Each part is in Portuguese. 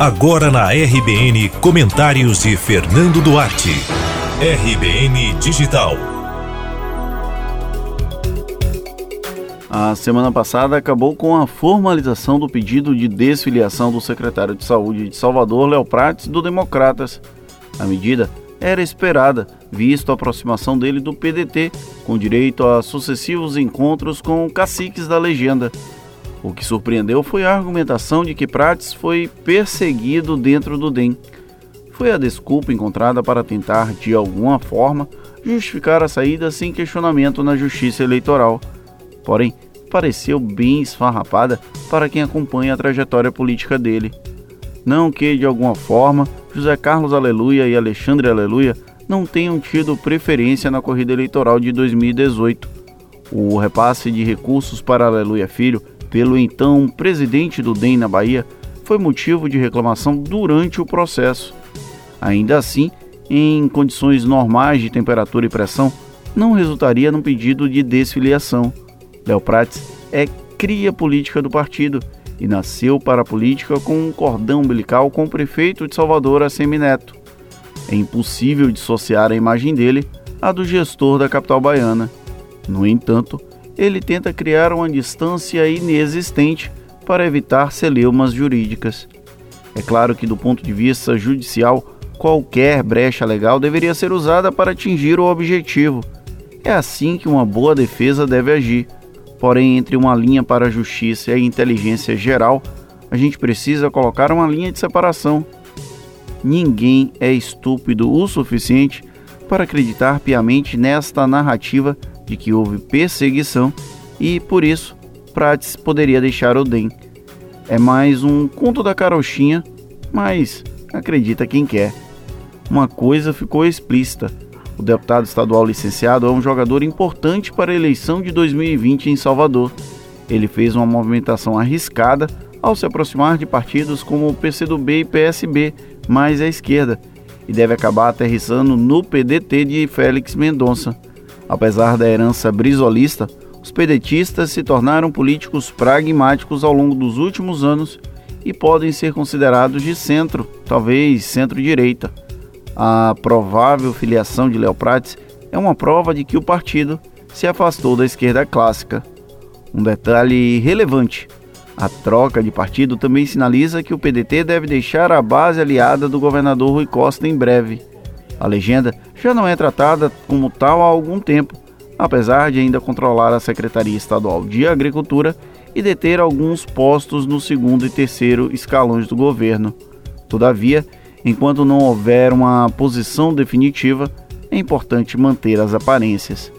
Agora na RBN, comentários de Fernando Duarte. RBN Digital. A semana passada acabou com a formalização do pedido de desfiliação do secretário de Saúde de Salvador, Léo Prates, do Democratas. A medida era esperada, visto a aproximação dele do PDT, com direito a sucessivos encontros com caciques da legenda. O que surpreendeu foi a argumentação de que Prates foi perseguido dentro do DEM. Foi a desculpa encontrada para tentar, de alguma forma, justificar a saída sem questionamento na justiça eleitoral. Porém, pareceu bem esfarrapada para quem acompanha a trajetória política dele. Não que, de alguma forma, José Carlos Aleluia e Alexandre Aleluia não tenham tido preferência na corrida eleitoral de 2018. O repasse de recursos para Aleluia Filho pelo então presidente do DEM na Bahia foi motivo de reclamação durante o processo. Ainda assim, em condições normais de temperatura e pressão, não resultaria num pedido de desfiliação. Léo Prates é cria política do partido e nasceu para a política com um cordão umbilical com o prefeito de Salvador, Assemineto. É impossível dissociar a imagem dele à do gestor da capital baiana. No entanto, ele tenta criar uma distância inexistente para evitar celeumas jurídicas. É claro que, do ponto de vista judicial, qualquer brecha legal deveria ser usada para atingir o objetivo. É assim que uma boa defesa deve agir. Porém, entre uma linha para a justiça e a inteligência geral, a gente precisa colocar uma linha de separação. Ninguém é estúpido o suficiente para acreditar piamente nesta narrativa de que houve perseguição e, por isso, Prates poderia deixar o DEM. É mais um conto da carochinha, mas acredita quem quer. Uma coisa ficou explícita: o deputado estadual licenciado é um jogador importante para a eleição de 2020 em Salvador. Ele fez uma movimentação arriscada ao se aproximar de partidos como o PCdoB e PSB, mais à esquerda, e deve acabar aterrissando no PDT de Félix Mendonça. Apesar da herança brisolista, os pedetistas se tornaram políticos pragmáticos ao longo dos últimos anos e podem ser considerados de centro, talvez centro-direita. A provável filiação de Léo Prates é uma prova de que o partido se afastou da esquerda clássica. Um detalhe relevante: a troca de partido também sinaliza que o PDT deve deixar a base aliada do governador Rui Costa em breve. A legenda já não é tratada como tal há algum tempo, apesar de ainda controlar a Secretaria Estadual de Agricultura e deter alguns postos no segundo e terceiro escalões do governo. Todavia, enquanto não houver uma posição definitiva, é importante manter as aparências.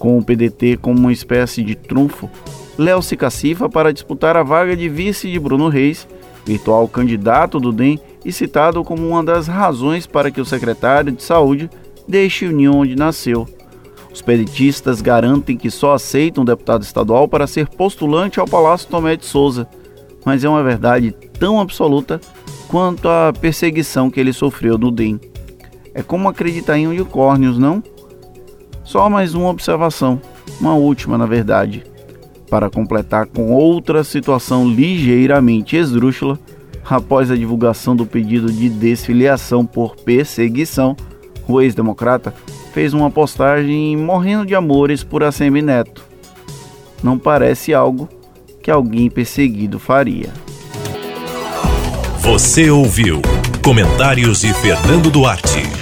Com o PDT como uma espécie de trunfo, Léo se cacifa para disputar a vaga de vice de Bruno Reis, virtual candidato do DEM e citado como uma das razões para que o secretário de Saúde deixe União onde nasceu. Os pedetistas garantem que só aceitam um deputado estadual para ser postulante ao Palácio Tomé de Souza, mas é uma verdade tão absoluta quanto a perseguição que ele sofreu no DEM. É como acreditar em unicórnios, não? Só mais uma observação, uma última na verdade. Para completar com outra situação ligeiramente esdrúxula, após a divulgação do pedido de desfiliação por perseguição, o ex-democrata fez uma postagem morrendo de amores por ACM Neto. Não parece algo que alguém perseguido faria. Você ouviu comentários de Fernando Duarte.